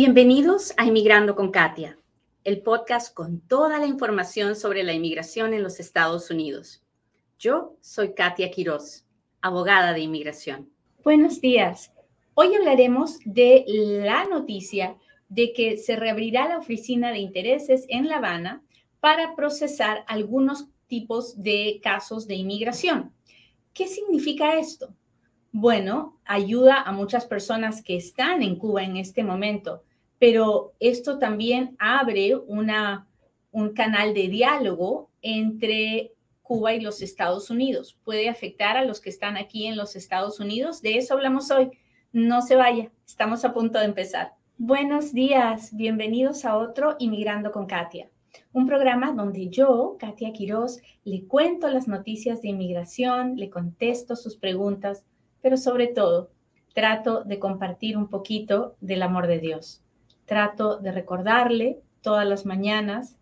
Bienvenidos a Inmigrando con Katia, el podcast con toda la información sobre la inmigración en los Estados Unidos. Yo soy Katia Quiroz, abogada de inmigración. Buenos días. Hoy hablaremos de la noticia de que se reabrirá la oficina de intereses en La Habana para procesar algunos tipos de casos de inmigración. ¿Qué significa esto? Bueno, ayuda a muchas personas que están en Cuba en este momento, pero esto también abre una, un canal de diálogo entre Cuba y los Estados Unidos. Puede afectar a los que están aquí en los Estados Unidos. De eso hablamos hoy. No se vaya, estamos a punto de empezar. Buenos días, bienvenidos a otro Inmigrando con Katia, un programa donde yo, Katia Quiroz, le cuento las noticias de inmigración, le contesto sus preguntas, pero sobre todo trato de compartir un poquito del amor de Dios. Trato de recordarle todas las mañanas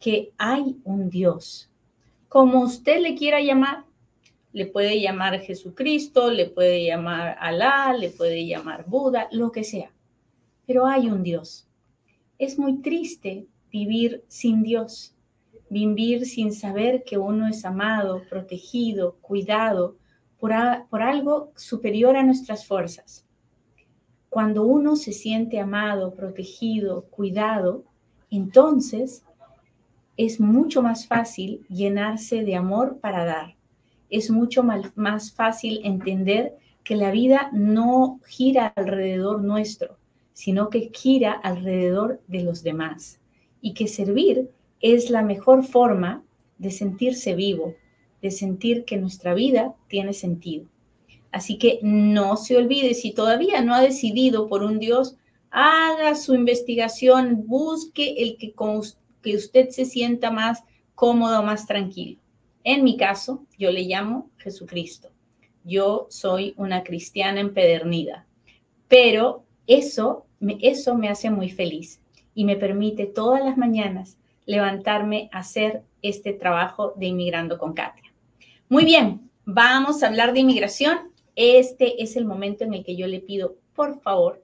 que hay un Dios. Como usted le quiera llamar, le puede llamar Jesucristo, le puede llamar Alá, le puede llamar Buda, lo que sea pero hay un Dios. Es muy triste vivir sin Dios, vivir sin saber que uno es amado, protegido, cuidado por, por algo superior a nuestras fuerzas. Cuando uno se siente amado, protegido, cuidado, entonces es mucho más fácil llenarse de amor para dar. Es mucho más fácil entender que la vida no gira alrededor nuestro, sino que gira alrededor de los demás y que servir es la mejor forma de sentirse vivo, de sentir que nuestra vida tiene sentido. Así que no se olvide, si todavía no ha decidido por un Dios, haga su investigación, busque el que, que usted se sienta más cómodo, más tranquilo. En mi caso, yo le llamo Jesucristo. Yo soy una cristiana empedernida, pero eso eso me hace muy feliz y me permite todas las mañanas levantarme a hacer este trabajo de Inmigrando con Katia. Muy bien, vamos a hablar de inmigración. Este es el momento en el que yo le pido, por favor,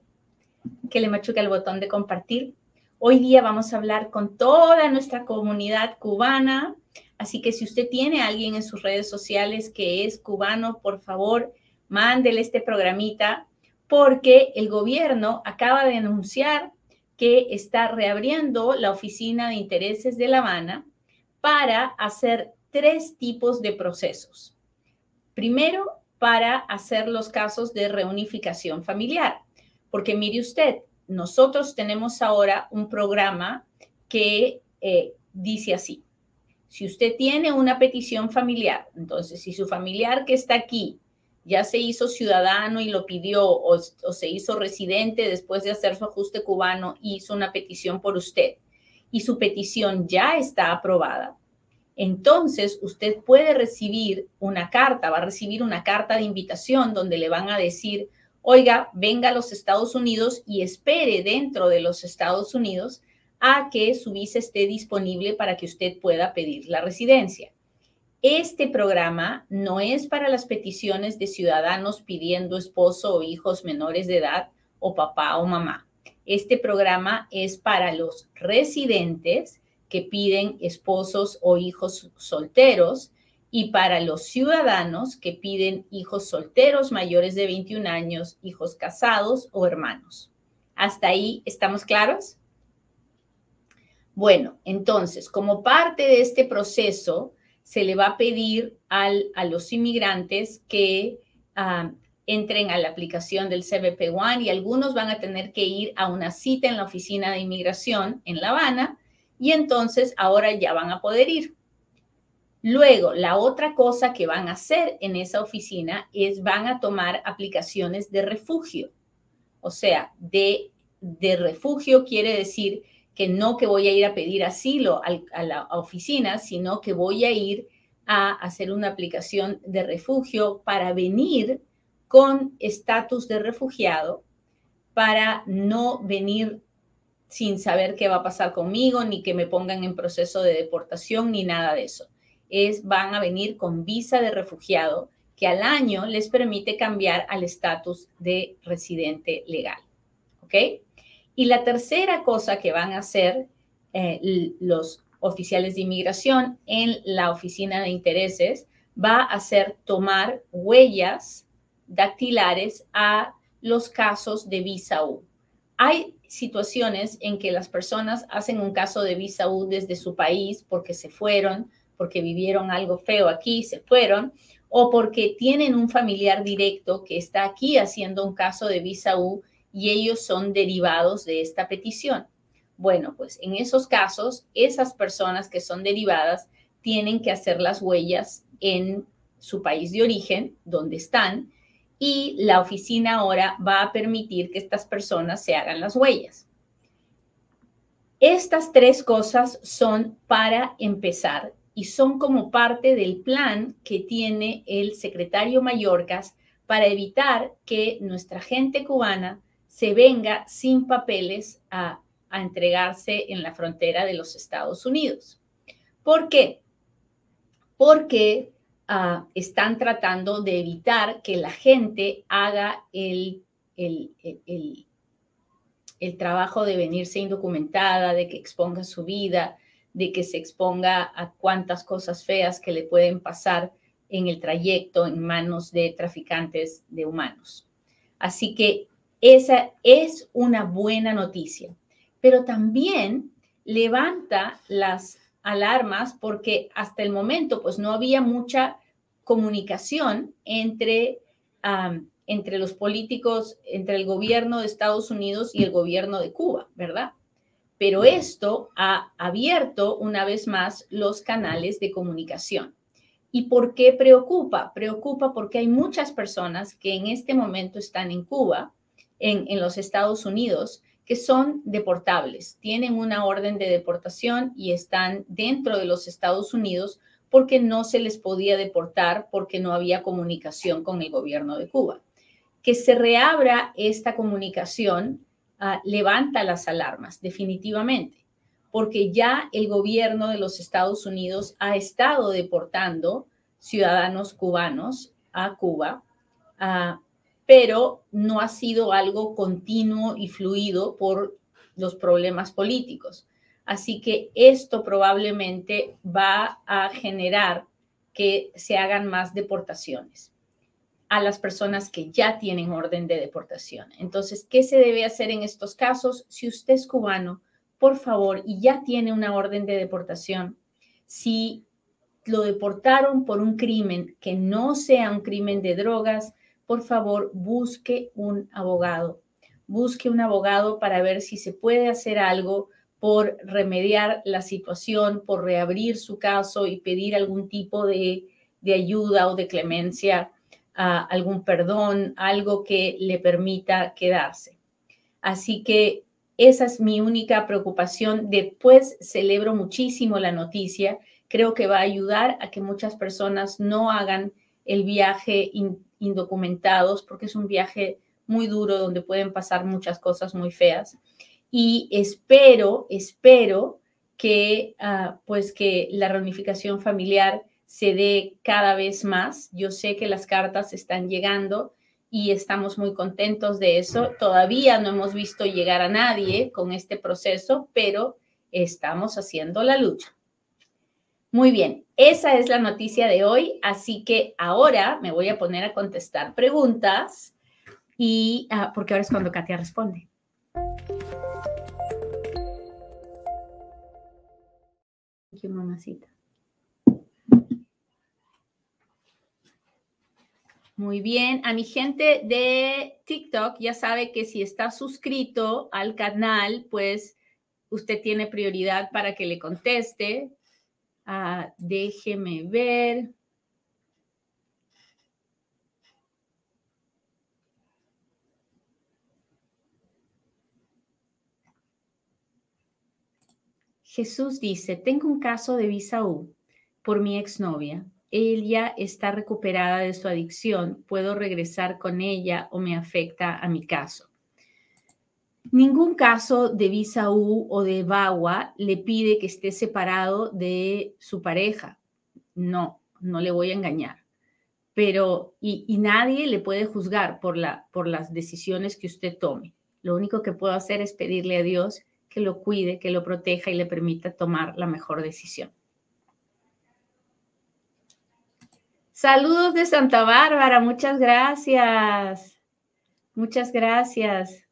que le machuque el botón de compartir. Hoy día vamos a hablar con toda nuestra comunidad cubana, así que si usted tiene a alguien en sus redes sociales que es cubano, por favor, mándele este programita porque el gobierno acaba de anunciar que está reabriendo la oficina de intereses de La Habana para hacer tres tipos de procesos. Primero, para hacer los casos de reunificación familiar, porque mire usted, nosotros tenemos ahora un programa que eh, dice así, si usted tiene una petición familiar, entonces si su familiar que está aquí ya se hizo ciudadano y lo pidió o, se hizo residente después de hacer su ajuste cubano hizo una petición por usted y su petición ya está aprobada, entonces usted puede recibir una carta, va a recibir una carta de invitación donde le van a decir, oiga, venga a los Estados Unidos y espere dentro de los Estados Unidos a que su visa esté disponible para que usted pueda pedir la residencia. Este programa no es para las peticiones de ciudadanos pidiendo esposo o hijos menores de edad o papá o mamá. Este programa es para los residentes que piden esposos o hijos solteros y para los ciudadanos que piden hijos solteros mayores de 21 años, hijos casados o hermanos. ¿Hasta ahí estamos claros? Bueno, entonces, como parte de este proceso, se le va a pedir al, a los inmigrantes que ah, entren a la aplicación del CBP One y algunos van a tener que ir a una cita en la oficina de inmigración en La Habana y entonces ahora ya van a poder ir. Luego, la otra cosa que van a hacer en esa oficina es van a tomar aplicaciones de refugio. O sea, de, de refugio quiere decir que no que voy a ir a pedir asilo a la oficina, sino que voy a ir a hacer una aplicación de refugio para venir con estatus de refugiado, para no venir sin saber qué va a pasar conmigo, ni que me pongan en proceso de deportación, ni nada de eso. Es, van a venir con visa de refugiado que al año les permite cambiar al estatus de residente legal. ¿Ok? Y la tercera cosa que van a hacer eh, los oficiales de inmigración en la oficina de intereses va a ser tomar huellas dactilares a los casos de visa U. Hay situaciones en que las personas hacen un caso de visa U desde su país porque se fueron, porque vivieron algo feo aquí, se fueron, o porque tienen un familiar directo que está aquí haciendo un caso de visa U y ellos son derivados de esta petición. Bueno, pues en esos casos, esas personas que son derivadas tienen que hacer las huellas en su país de origen, donde están, y la oficina ahora va a permitir que estas personas se hagan las huellas. Estas tres cosas son para empezar y son como parte del plan que tiene el secretario Mallorcas para evitar que nuestra gente cubana se venga sin papeles a, entregarse en la frontera de los Estados Unidos. ¿Por qué? Porque ah, están tratando de evitar que la gente haga el, el, el, el trabajo de venirse indocumentada, de que exponga su vida, de que se exponga a cuantas cosas feas que le pueden pasar en el trayecto en manos de traficantes de humanos. Así que esa es una buena noticia, pero también levanta las alarmas porque hasta el momento pues no había mucha comunicación entre, entre los políticos, entre el gobierno de Estados Unidos y el gobierno de Cuba, ¿verdad? Pero esto ha abierto una vez más los canales de comunicación. ¿Y por qué preocupa? Preocupa porque hay muchas personas que en este momento están en Cuba, en, en los Estados Unidos, que son deportables, tienen una orden de deportación y están dentro de los Estados Unidos porque no se les podía deportar porque no había comunicación con el gobierno de Cuba. Que se reabra esta comunicación Ah, levanta las alarmas, definitivamente, porque ya el gobierno de los Estados Unidos ha estado deportando ciudadanos cubanos a Cuba, ah, pero no ha sido algo continuo y fluido por los problemas políticos. Así que esto probablemente va a generar que se hagan más deportaciones a las personas que ya tienen orden de deportación. Entonces, ¿qué se debe hacer en estos casos? Si usted es cubano, por favor, y ya tiene una orden de deportación, si lo deportaron por un crimen que no sea un crimen de drogas, por favor, busque un abogado. Busque un abogado para ver si se puede hacer algo por remediar la situación, por reabrir su caso y pedir algún tipo de, de ayuda o de clemencia algún perdón, algo que le permita quedarse. Así que esa es mi única preocupación. Después celebro muchísimo la noticia. Creo que va a ayudar a que muchas personas no hagan el viaje indocumentados porque es un viaje muy duro donde pueden pasar muchas cosas muy feas. Y espero, espero que ah, pues que la reunificación familiar se dé cada vez más. Yo sé que las cartas están llegando y estamos muy contentos de eso. Todavía no hemos visto llegar a nadie con este proceso, pero estamos haciendo la lucha. Muy bien, esa es la noticia de hoy, así que ahora me voy a poner a contestar preguntas y ah, porque ahora es cuando Katia responde. Mamacita. Muy bien, a mi gente de TikTok ya sabe que si está suscrito al canal, pues usted tiene prioridad para que le conteste. Ah, déjeme ver. Jesús dice, tengo un caso de visa U por mi exnovia ella está recuperada de su adicción, puedo regresar con ella o me afecta a mi caso. Ningún caso de visa o de VAWA le pide que esté separado de su pareja. No, no le voy a engañar. Pero, y, nadie le puede juzgar por, la, por las decisiones que usted tome. Lo único que puedo hacer es pedirle a Dios que lo cuide, que lo proteja y le permita tomar la mejor decisión. Saludos de Santa Bárbara, muchas gracias. Muchas gracias.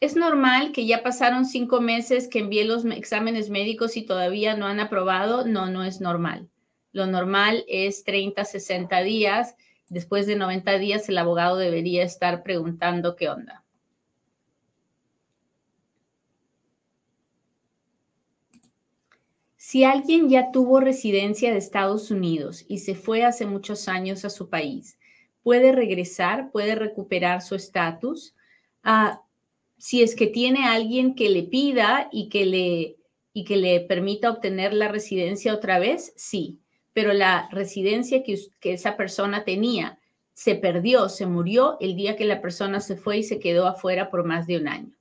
¿Es normal que ya pasaron cinco meses que envié los exámenes médicos y todavía no han aprobado? No, no es normal. Lo normal es 30, 60 días. Después de 90 días el abogado debería estar preguntando qué onda. Si alguien ya tuvo residencia de Estados Unidos y se fue hace muchos años a su país, ¿puede regresar? ¿Puede recuperar su estatus? Ah, si es que tiene alguien que le pida y que le, y que le permita obtener la residencia otra vez, sí, pero la residencia que, que esa persona tenía se perdió, se murió el día que la persona se fue y se quedó afuera por más de un año.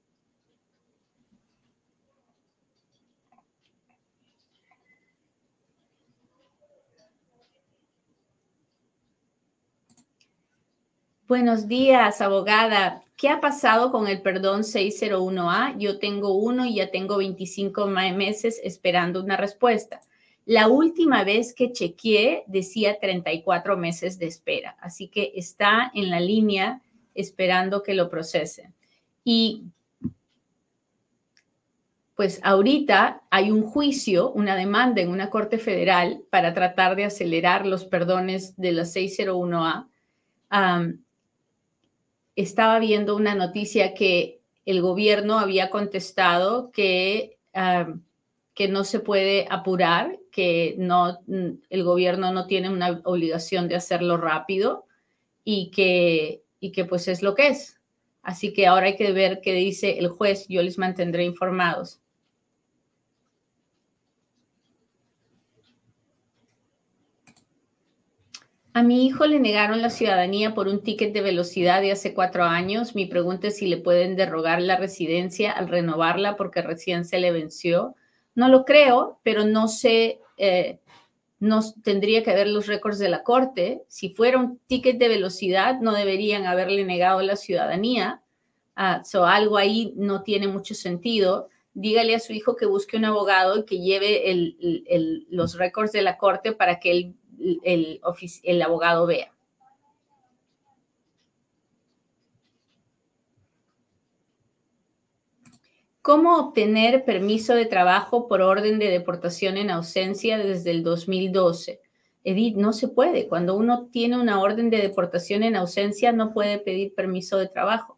Buenos días, abogada. ¿Qué ha pasado con el perdón 601A? Yo tengo uno y ya tengo 25 meses esperando una respuesta. La última vez que chequeé decía 34 meses de espera, así que está en la línea esperando que lo procesen. Y pues ahorita hay un juicio, una demanda en una corte federal para tratar de acelerar los perdones de la 601A estaba viendo una noticia que el gobierno había contestado que, que no se puede apurar, que no, el gobierno no tiene una obligación de hacerlo rápido y que, y que pues es lo que es. Así que ahora hay que ver qué dice el juez. Yo les mantendré informados. A mi hijo le negaron la ciudadanía por un ticket de velocidad de hace cuatro años. Mi pregunta es si le pueden derrogar la residencia al renovarla porque recién se le venció. No lo creo, pero no sé, eh, no tendría que ver los récords de la corte. Si fuera un ticket de velocidad, no deberían haberle negado la ciudadanía. Uh, algo ahí no tiene mucho sentido. Dígale a su hijo que busque un abogado y que lleve los récords de la corte para que él el, abogado vea. ¿Cómo obtener permiso de trabajo por orden de deportación en ausencia desde el 2012? Edith, no se puede. Cuando uno tiene una orden de deportación en ausencia, no puede pedir permiso de trabajo.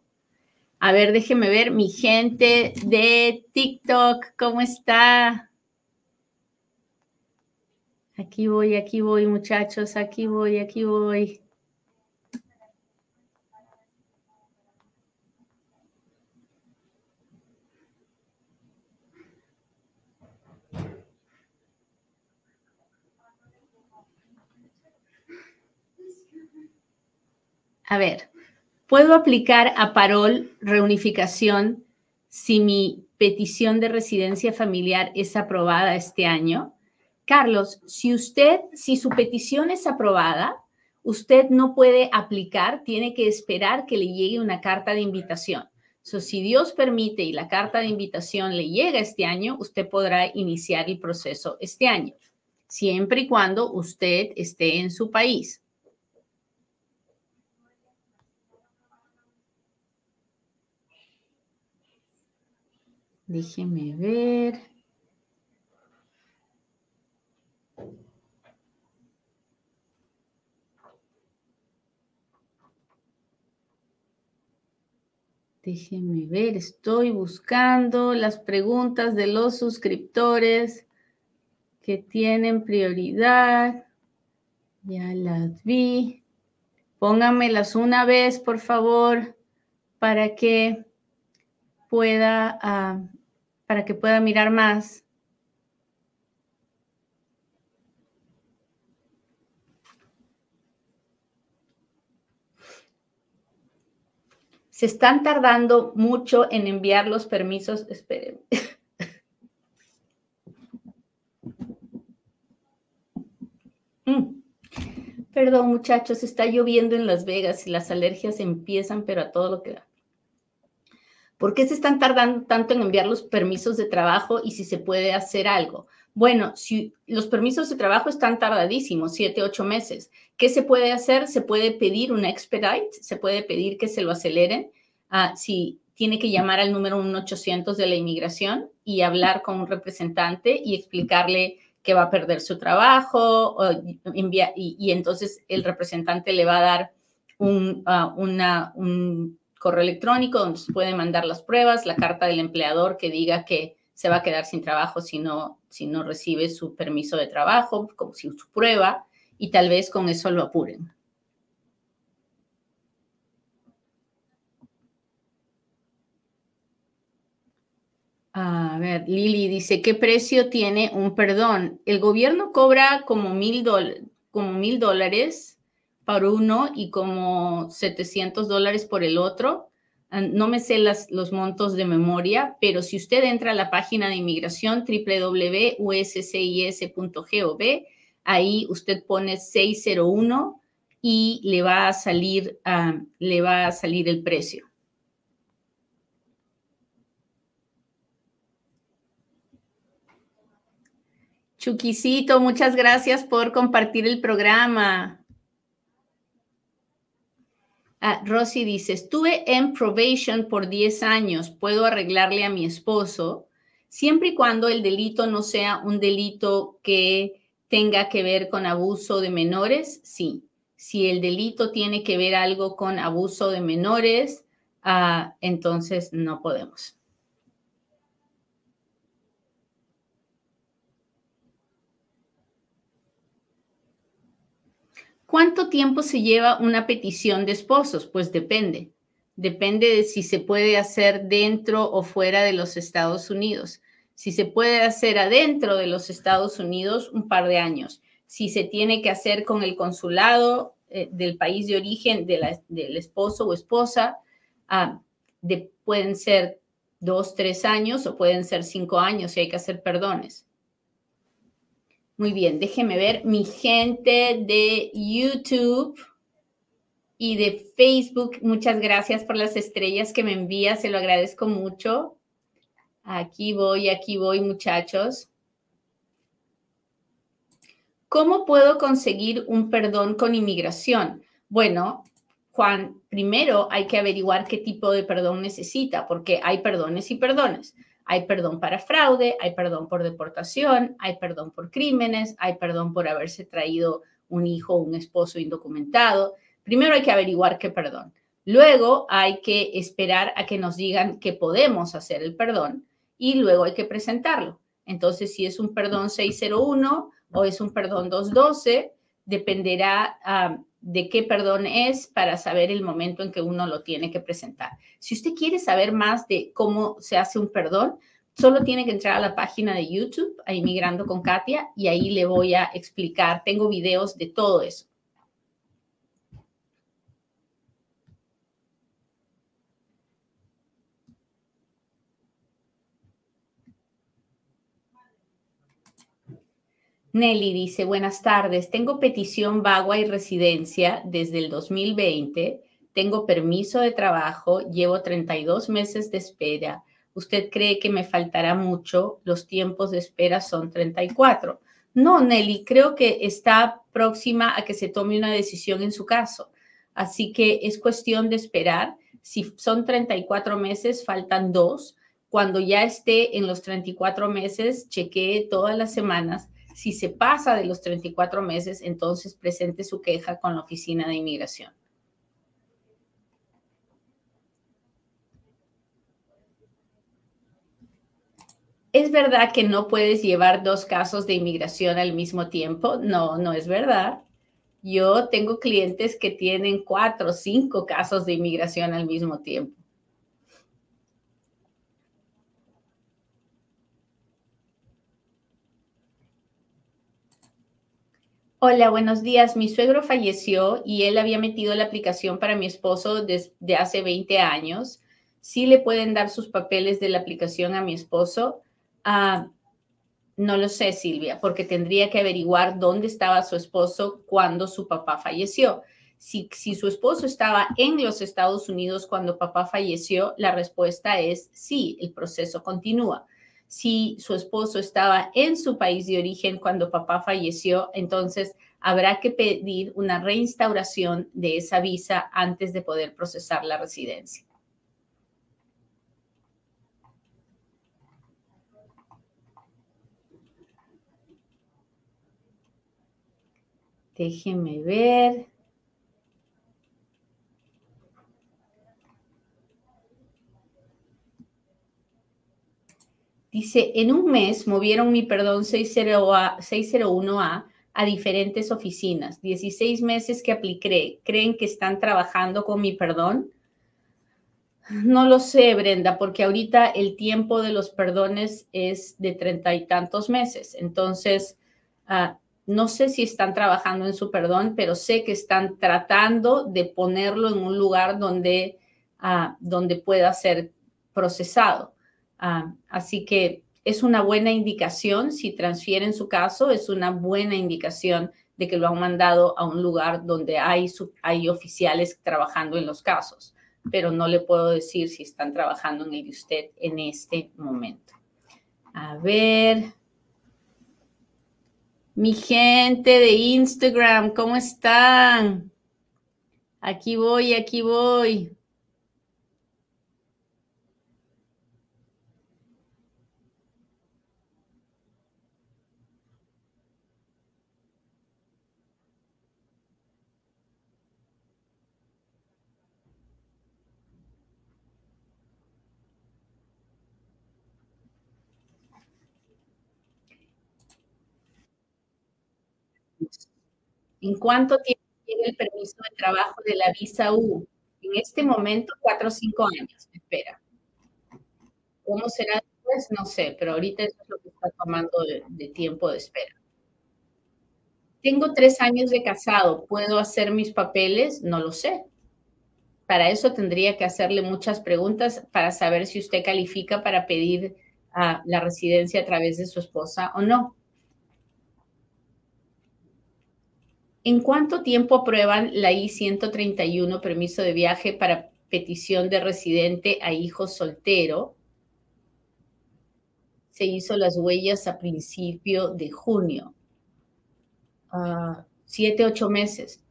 A ver, déjeme ver, mi gente de TikTok, ¿cómo está? Aquí voy, aquí voy, muchachos, aquí voy, aquí voy. A ver, ¿puedo aplicar a parol reunificación si mi petición de residencia familiar es aprobada este año? Carlos, si usted, si su petición es aprobada, usted no puede aplicar, tiene que esperar que le llegue una carta de invitación. So, si Dios permite y la carta de invitación le llega este año, usted podrá iniciar el proceso este año, siempre y cuando usted esté en su país. Déjeme ver. Déjenme ver, estoy buscando las preguntas de los suscriptores que tienen prioridad. Ya las vi. Pónganmelas una vez, por favor, para que pueda, ah, para que pueda mirar más. Se están tardando mucho en enviar los permisos. Esperen. Mm. Perdón, muchachos, está lloviendo en Las Vegas y las alergias empiezan, pero a todo lo que da. ¿Por qué se están tardando tanto en enviar los permisos de trabajo y si se puede hacer algo? Bueno, si los permisos de trabajo están tardadísimos, siete, ocho meses, ¿qué se puede hacer? Se puede pedir un expedite, se puede pedir que se lo aceleren. Uh, si tiene que llamar al número 1800 de la inmigración y hablar con un representante y explicarle que va a perder su trabajo y, entonces el representante le va a dar una, un correo electrónico donde se puede mandar las pruebas, la carta del empleador que diga que se va a quedar sin trabajo si no, si no recibe su permiso de trabajo, como si su prueba, y tal vez con eso lo apuren. A ver, Lili dice, ¿qué precio tiene un perdón? El gobierno cobra como mil, como mil dólares por uno y como 700 dólares por el otro. Ah, no me sé los montos de memoria, pero si usted entra a la página de inmigración www.uscis.gov, ahí usted pone 601 y le va a salir, ah, le va a salir el precio. Chuquisito, muchas gracias por compartir el programa. Ah, Rosy dice, estuve en probation por 10 años, puedo arreglarle a mi esposo, siempre y cuando el delito no sea un delito que tenga que ver con abuso de menores, sí. Si el delito tiene que ver algo con abuso de menores, ah, entonces no podemos. ¿Cuánto tiempo se lleva una petición de esposos? Pues depende. Depende de si se puede hacer dentro o fuera de los Estados Unidos. Si se puede hacer adentro de los Estados Unidos, un par de años. Si se tiene que hacer con el consulado eh, del país de origen del esposo o esposa, ah, pueden ser dos, tres años o pueden ser cinco años si hay que hacer perdones. Muy bien, déjeme ver mi gente de YouTube y de Facebook. Muchas gracias por las estrellas que me envía, se lo agradezco mucho. Aquí voy, aquí voy, muchachos. ¿Cómo puedo conseguir un perdón con inmigración? Bueno, Juan, primero hay que averiguar qué tipo de perdón necesita, porque hay perdones y perdones. Hay perdón para fraude, hay perdón por deportación, hay perdón por crímenes, hay perdón por haberse traído un hijo o un esposo indocumentado. Primero hay que averiguar qué perdón. Luego hay que esperar a que nos digan que podemos hacer el perdón y luego hay que presentarlo. Entonces, si es un perdón 601 o es un perdón 212, dependerá ah, de qué perdón es para saber el momento en que uno lo tiene que presentar. Si usted quiere saber más de cómo se hace un perdón, solo tiene que entrar a la página de YouTube, a Inmigrando con Katia, y ahí le voy a explicar. Tengo videos de todo eso. Nelly dice, buenas tardes, tengo petición vagua y residencia desde el 2020, tengo permiso de trabajo, llevo 32 meses de espera. ¿Usted cree que me faltará mucho? Los tiempos de espera son 34. No, Nelly, creo que está próxima a que se tome una decisión en su caso. Así que es cuestión de esperar. Si son 34 meses, faltan dos. Cuando ya esté en los 34 meses, chequee todas las semanas si se pasa de los 34 meses, entonces presente su queja con la Oficina de Inmigración. ¿Es verdad que no puedes llevar dos casos de inmigración al mismo tiempo? No, no es verdad. Yo tengo clientes que tienen cuatro o cinco casos de inmigración al mismo tiempo. Hola, buenos días. Mi suegro falleció y él había metido la aplicación para mi esposo desde hace 20 años. ¿Sí le pueden dar sus papeles de la aplicación a mi esposo? Ah, no lo sé, Silvia, porque tendría que averiguar dónde estaba su esposo cuando su papá falleció. Si, si su esposo estaba en los Estados Unidos cuando papá falleció, la respuesta es sí, el proceso continúa. Si su esposo estaba en su país de origen cuando papá falleció, entonces habrá que pedir una reinstauración de esa visa antes de poder procesar la residencia. Déjenme ver. Dice, en un mes movieron mi perdón 601A a diferentes oficinas. 16 meses que apliqué. ¿Creen que están trabajando con mi perdón? No lo sé, Brenda, porque ahorita el tiempo de los perdones es de treinta y tantos meses. Entonces, uh, no sé si están trabajando en su perdón, pero sé que están tratando de ponerlo en un lugar donde, uh, donde pueda ser procesado. Uh, así que es una buena indicación, si transfieren su caso, es una buena indicación de que lo han mandado a un lugar donde hay, hay oficiales trabajando en los casos, pero no le puedo decir si están trabajando en el de usted en este momento. A ver. Mi gente de Instagram, ¿cómo están? Aquí voy, aquí voy. ¿En cuánto tiempo tiene el permiso de trabajo de la visa U? En este momento, cuatro o cinco años, espera. ¿Cómo será después? No sé, pero ahorita eso es lo que está tomando de, tiempo de espera. Tengo tres años de casado, ¿puedo hacer mis papeles? No lo sé. Para eso tendría que hacerle muchas preguntas para saber si usted califica para pedir ah, la residencia a través de su esposa o no. ¿En cuánto tiempo aprueban la I-131 permiso de viaje para petición de residente a hijo soltero? Se hizo las huellas a principio de junio. Uh, siete, ocho meses.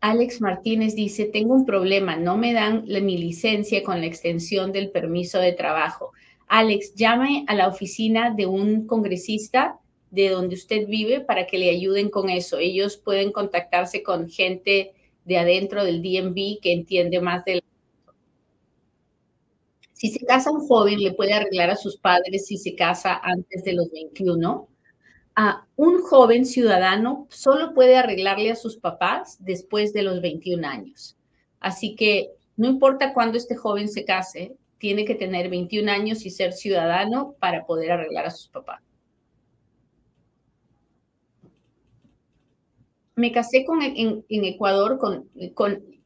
Alex Martínez dice, tengo un problema, no me dan mi licencia con la extensión del permiso de trabajo. Alex, llame a la oficina de un congresista de donde usted vive para que le ayuden con eso. Ellos pueden contactarse con gente de adentro del DMV que entiende más del... Si se casa un joven, le puede arreglar a sus padres si se casa antes de los 21. A un joven ciudadano solo puede arreglarle a sus papás después de los 21 años. Así que no importa cuándo este joven se case, tiene que tener 21 años y ser ciudadano para poder arreglar a sus papás. Me casé en, Ecuador con,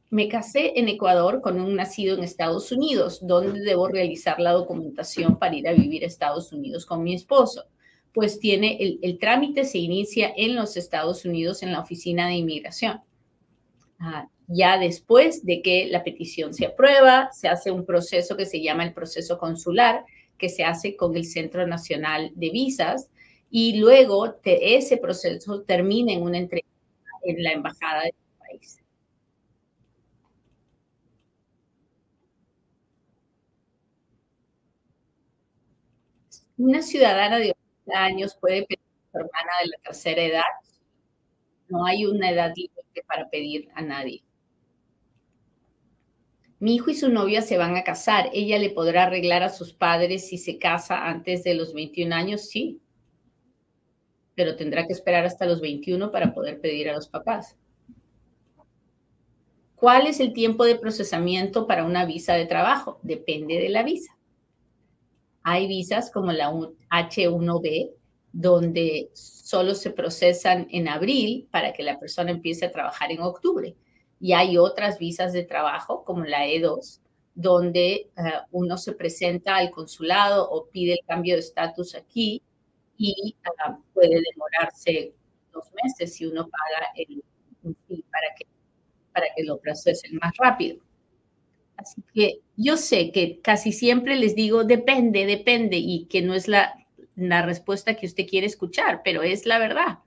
me casé en Ecuador con un nacido en Estados Unidos, donde debo realizar la documentación para ir a vivir a Estados Unidos con mi esposo. Pues tiene el, el trámite se inicia en los Estados Unidos en la oficina de inmigración. Ah, ya después de que la petición se aprueba, se hace un proceso que se llama el proceso consular, que se hace con el Centro Nacional de Visas, y luego de ese proceso termina en una entrevista en la embajada del país. Una ciudadana de 80 años puede pedir a su hermana de la tercera edad. No hay una edad límite para pedir a nadie. Mi hijo y su novia se van a casar. ¿Ella le podrá arreglar a sus padres si se casa antes de los 21 años? Sí. Pero tendrá que esperar hasta los 21 para poder pedir a los papás. ¿Cuál es el tiempo de procesamiento para una visa de trabajo? Depende de la visa. Hay visas como la H1B, donde solo se procesan en abril para que la persona empiece a trabajar en octubre y hay otras visas de trabajo como la E2, donde eh, uno se presenta al consulado o pide el cambio de estatus aquí y ah, puede demorarse dos meses si uno paga el, para que, para que lo procesen más rápido. Así que yo sé que casi siempre les digo depende, depende y que no es la, la respuesta que usted quiere escuchar, pero es la verdad.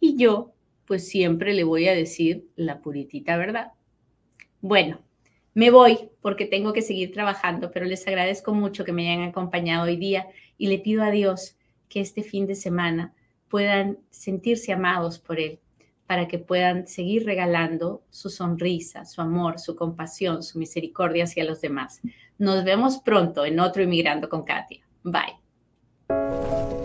Y yo pues siempre le voy a decir la puritita verdad. Bueno, me voy porque tengo que seguir trabajando, pero les agradezco mucho que me hayan acompañado hoy día y le pido a Dios que este fin de semana puedan sentirse amados por Él, para que puedan seguir regalando su sonrisa, su amor, su compasión, su misericordia hacia los demás. Nos vemos pronto en otro Inmigrando con Katia. Bye.